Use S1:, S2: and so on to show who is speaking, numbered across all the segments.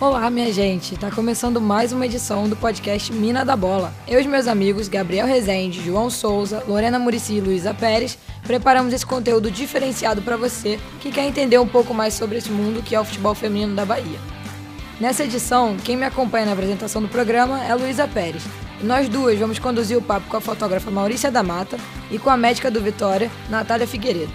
S1: Olá, minha gente! Tá começando mais uma edição do podcast Mina da Bola. Eu e meus amigos Gabriel Rezende, João Souza, Lorena Murici e Luísa Pérez preparamos esse conteúdo diferenciado para você que quer entender um pouco mais sobre esse mundo que é o futebol feminino da Bahia. Nessa edição, quem me acompanha na apresentação do programa é Luísa Pérez. E nós duas vamos conduzir o papo com a fotógrafa Maurícia da Mata e com a médica do Vitória, Natália Figueiredo.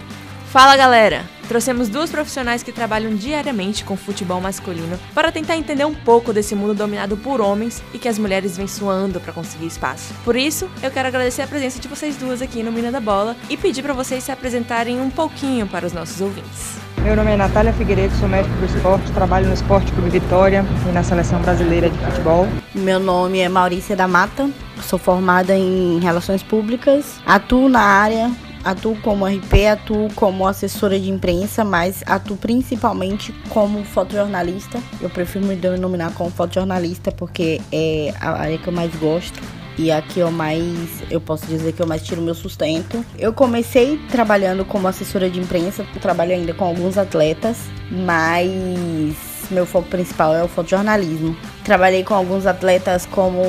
S2: Fala galera! Trouxemos duas profissionais que trabalham diariamente com futebol masculino para tentar entender um pouco desse mundo dominado por homens e que as mulheres vêm suando para conseguir espaço. Por isso, eu quero agradecer a presença de vocês duas aqui no Mina da Bola e pedir para vocês se apresentarem um pouquinho para os nossos ouvintes.
S3: Meu nome é Natália Figueiredo, sou médico do esporte, trabalho no Esporte Clube Vitória e na Seleção Brasileira de Futebol.
S4: Meu nome é Maurícia da Mata, sou formada em Relações Públicas, atuo na área atuo como RP, atuo como assessora de imprensa, mas atuo principalmente como fotojornalista. Eu prefiro me denominar como fotojornalista porque é a área que eu mais gosto e aqui eu mais, eu posso dizer que eu mais tiro meu sustento. Eu comecei trabalhando como assessora de imprensa, trabalho ainda com alguns atletas, mas meu foco principal é o fotojornalismo. Trabalhei com alguns atletas como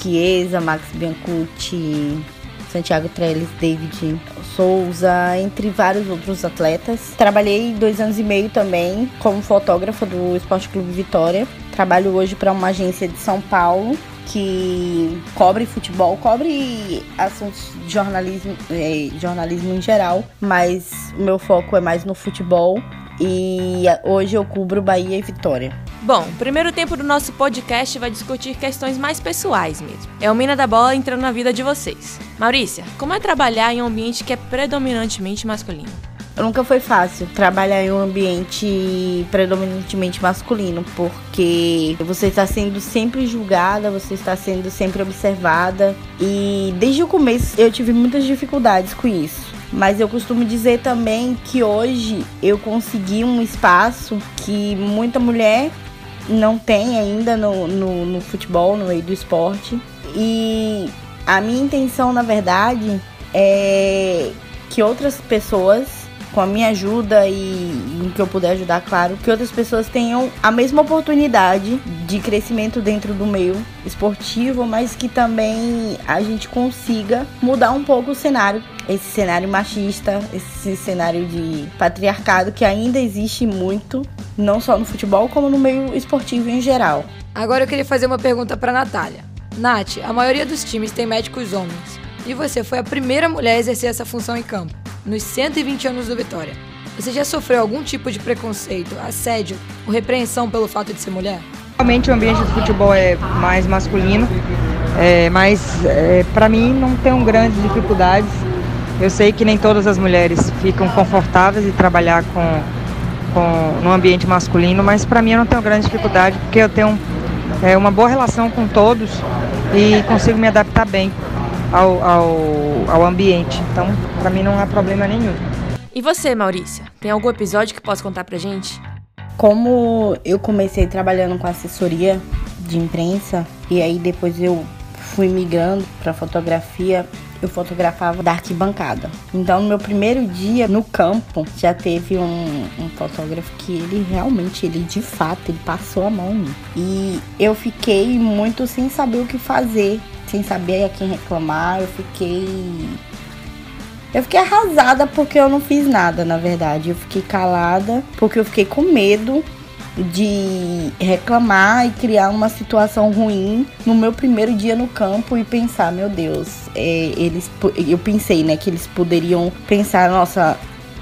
S4: Chiesa, Max Biancucci, Santiago Trellis, David Souza, entre vários outros atletas. Trabalhei dois anos e meio também como fotógrafa do Esporte Clube Vitória. Trabalho hoje para uma agência de São Paulo que cobre futebol, cobre assuntos de jornalismo, eh, jornalismo em geral, mas o meu foco é mais no futebol e hoje eu cubro Bahia e Vitória.
S2: Bom, o primeiro tempo do nosso podcast vai discutir questões mais pessoais mesmo. É o Mina da Bola entrando na vida de vocês. Maurícia, como é trabalhar em um ambiente que é predominantemente masculino?
S4: Nunca foi fácil trabalhar em um ambiente predominantemente masculino, porque você está sendo sempre julgada, você está sendo sempre observada, e desde o começo eu tive muitas dificuldades com isso. Mas eu costumo dizer também que hoje eu consegui um espaço que muita mulher não tem ainda no, no, no futebol, no meio do esporte. E a minha intenção, na verdade, é que outras pessoas com a minha ajuda e em que eu puder ajudar, claro, que outras pessoas tenham a mesma oportunidade de crescimento dentro do meio esportivo, mas que também a gente consiga mudar um pouco o cenário, esse cenário machista, esse cenário de patriarcado que ainda existe muito, não só no futebol, como no meio esportivo em geral.
S1: Agora eu queria fazer uma pergunta para Natália. Nath, a maioria dos times tem médicos homens. E você foi a primeira mulher a exercer essa função em campo nos 120 anos do Vitória. Você já sofreu algum tipo de preconceito, assédio ou repreensão pelo fato de ser mulher?
S3: Realmente o ambiente do futebol é mais masculino, é, mas é, para mim não tenho grandes dificuldades. Eu sei que nem todas as mulheres ficam confortáveis em trabalhar com, com no ambiente masculino, mas para mim eu não tenho grande dificuldade porque eu tenho é, uma boa relação com todos e consigo me adaptar bem ao, ao, ao ambiente. Então, para mim não há problema nenhum.
S2: E você, Maurícia, tem algum episódio que possa contar pra gente?
S4: Como eu comecei trabalhando com assessoria de imprensa e aí depois eu fui migrando para fotografia, eu fotografava da arquibancada. Então, no meu primeiro dia no campo, já teve um, um, fotógrafo que ele realmente, ele de fato, ele passou a mão. E eu fiquei muito sem saber o que fazer sem saber a quem reclamar. Eu fiquei. Eu fiquei arrasada porque eu não fiz nada, na verdade. Eu fiquei calada porque eu fiquei com medo de reclamar e criar uma situação ruim no meu primeiro dia no campo e pensar, meu Deus, é, eles, eu pensei, né, que eles poderiam pensar, nossa,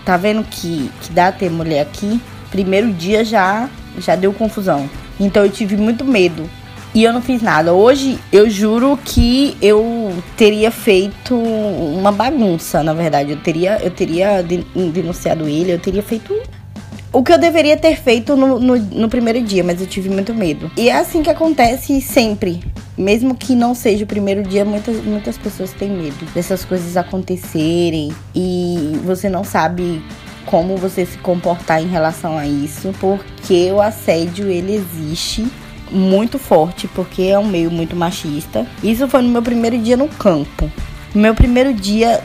S4: tá vendo que, que dá ter mulher aqui? Primeiro dia já já deu confusão. Então eu tive muito medo e eu não fiz nada. Hoje eu juro que eu teria feito uma bagunça, na verdade. Eu teria, eu teria denunciado ele, eu teria feito o que eu deveria ter feito no, no, no, primeiro dia, mas eu tive muito medo. E é assim que acontece sempre. Mesmo que não seja o primeiro dia, muitas, muitas pessoas têm medo dessas coisas acontecerem e você não sabe como você se comportar em relação a isso, porque o assédio ele existe muito forte, porque é um meio muito machista. Isso foi no meu primeiro dia no campo. No meu primeiro dia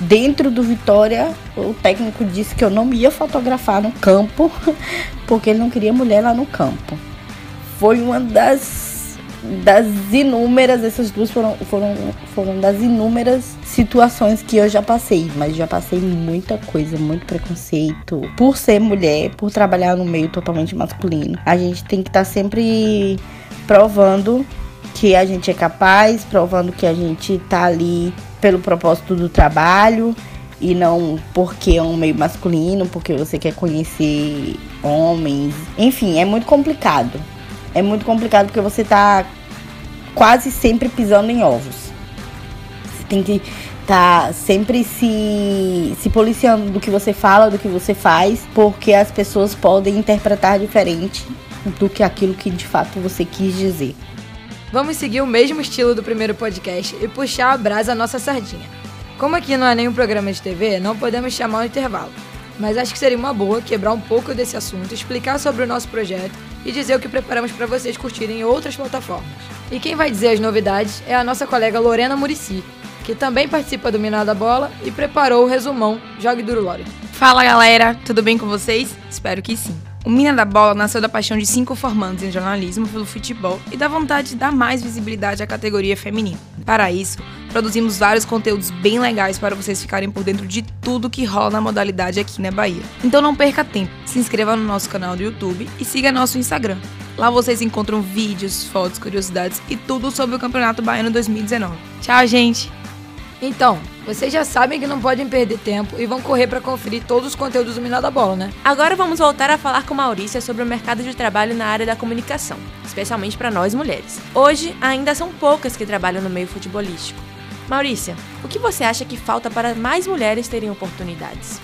S4: dentro do Vitória, o técnico disse que eu não ia fotografar no campo, porque ele não queria mulher lá no campo. foi uma das das inúmeras, essas duas foram, foram, foram das inúmeras situações que eu já passei, mas já passei muita coisa, muito preconceito. Por ser mulher, por trabalhar no meio totalmente masculino, a gente tem que estar tá sempre provando que a gente é capaz, provando que a gente tá ali pelo propósito do trabalho e não porque é um meio masculino, porque você quer conhecer homens. Enfim, é muito complicado. É muito complicado porque você tá quase sempre pisando em ovos. Você tem que tá sempre se, se policiando do que você fala, do que você faz, porque as pessoas podem interpretar diferente do que aquilo que de fato você quis dizer.
S1: Vamos seguir o mesmo estilo do primeiro podcast e puxar a brasa à nossa sardinha. Como aqui não é nenhum programa de TV, não podemos chamar o intervalo. Mas acho que seria uma boa quebrar um pouco desse assunto, explicar sobre o nosso projeto e dizer o que preparamos para vocês curtirem em outras plataformas. E quem vai dizer as novidades é a nossa colega Lorena Murici, que também participa do Minada Bola e preparou o resumão Jogue Duro Lore.
S5: Fala galera, tudo bem com vocês? Espero que sim. O Mina da Bola nasceu da paixão de cinco formandos em jornalismo pelo futebol e da vontade de dar mais visibilidade à categoria feminina. Para isso, produzimos vários conteúdos bem legais para vocês ficarem por dentro de tudo que rola na modalidade aqui na Bahia. Então não perca tempo, se inscreva no nosso canal do YouTube e siga nosso Instagram. Lá vocês encontram vídeos, fotos, curiosidades e tudo sobre o Campeonato Baiano 2019. Tchau, gente!
S1: Então, vocês já sabem que não podem perder tempo e vão correr para conferir todos os conteúdos do Minado da Bola, né?
S2: Agora vamos voltar a falar com Maurícia sobre o mercado de trabalho na área da comunicação, especialmente para nós mulheres. Hoje, ainda são poucas que trabalham no meio futebolístico. Maurícia, o que você acha que falta para mais mulheres terem oportunidades?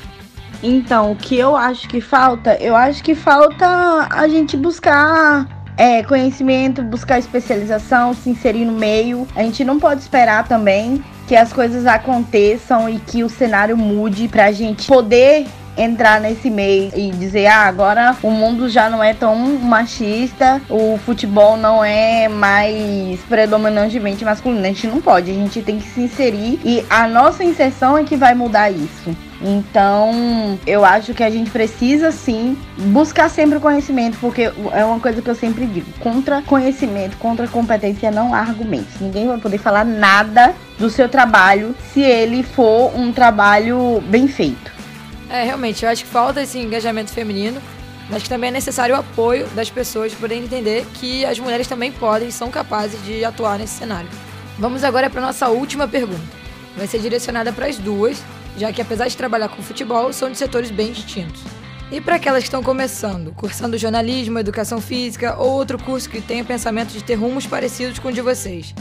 S4: Então, o que eu acho que falta? Eu acho que falta a gente buscar é, conhecimento, buscar especialização, se inserir no meio. A gente não pode esperar também que as coisas aconteçam e que o cenário mude pra gente poder entrar nesse meio e dizer, ah, agora o mundo já não é tão machista, o futebol não é mais predominantemente masculino. A gente não pode, a gente tem que se inserir e a nossa inserção é que vai mudar isso. Então, eu acho que a gente precisa sim buscar sempre o conhecimento, porque é uma coisa que eu sempre digo: contra conhecimento, contra competência não há argumentos. Ninguém vai poder falar nada do seu trabalho se ele for um trabalho bem feito.
S1: É, realmente, eu acho que falta esse engajamento feminino, mas que também é necessário o apoio das pessoas para entender que as mulheres também podem e são capazes de atuar nesse cenário. Vamos agora para nossa última pergunta. Vai ser direcionada para as duas já que apesar de trabalhar com futebol, são de setores bem distintos. E para aquelas que estão começando, cursando jornalismo, educação física ou outro curso que tenha pensamento de ter rumos parecidos com o de vocês,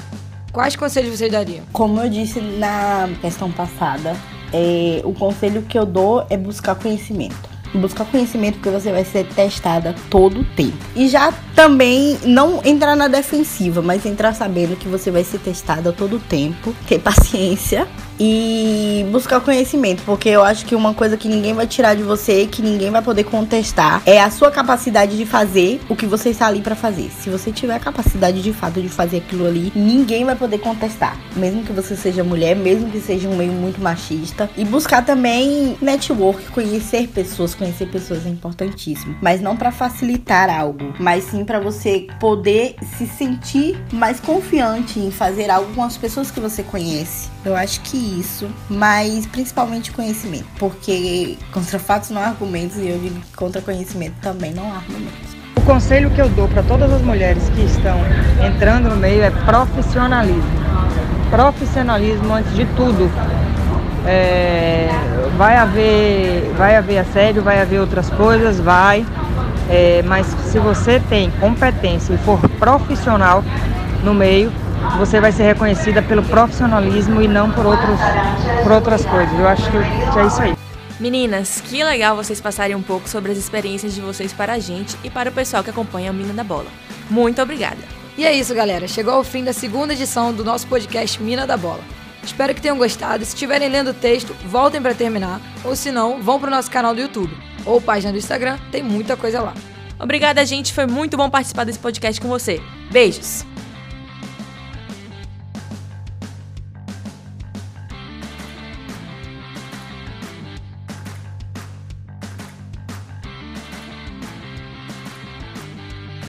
S1: quais conselhos vocês dariam?
S4: Como eu disse na questão passada, é, o conselho que eu dou é buscar conhecimento. Buscar conhecimento porque você vai ser testada todo o tempo. E já também não entrar na defensiva, mas entrar sabendo que você vai ser testada todo o tempo, ter paciência e buscar conhecimento, porque eu acho que uma coisa que ninguém vai tirar de você, que ninguém vai poder contestar, é a sua capacidade de fazer o que você está ali para fazer. Se você tiver a capacidade de fato de fazer aquilo ali, ninguém vai poder contestar, mesmo que você seja mulher, mesmo que seja um meio muito machista. E buscar também network, conhecer pessoas, conhecer pessoas é importantíssimo, mas não para facilitar algo, mas sim para você poder se sentir mais confiante em fazer algo com as pessoas que você conhece. Eu acho que isso, mas principalmente conhecimento, porque contra fatos não há argumentos e eu digo que contra conhecimento também não há argumentos.
S3: O conselho que eu dou para todas as mulheres que estão entrando no meio é profissionalismo. Profissionalismo antes de tudo. É, vai haver, vai haver assédio, vai haver outras coisas, vai. É, mas se você tem competência e for profissional no meio, você vai ser reconhecida pelo profissionalismo e não por, outros, por outras coisas. Eu acho que, é isso aí.
S2: Meninas, que legal vocês passarem um pouco sobre as experiências de vocês para a gente e para o pessoal que acompanha a Mina da Bola. Muito obrigada.
S1: E é isso, galera. Chegou ao fim da segunda edição do nosso podcast Mina da Bola. Espero que tenham gostado. Se estiverem lendo o texto, voltem para terminar. Ou se não, vão para o nosso canal do YouTube ou página do Instagram. Tem muita coisa lá.
S2: Obrigada, gente. Foi muito bom participar desse podcast com você. Beijos!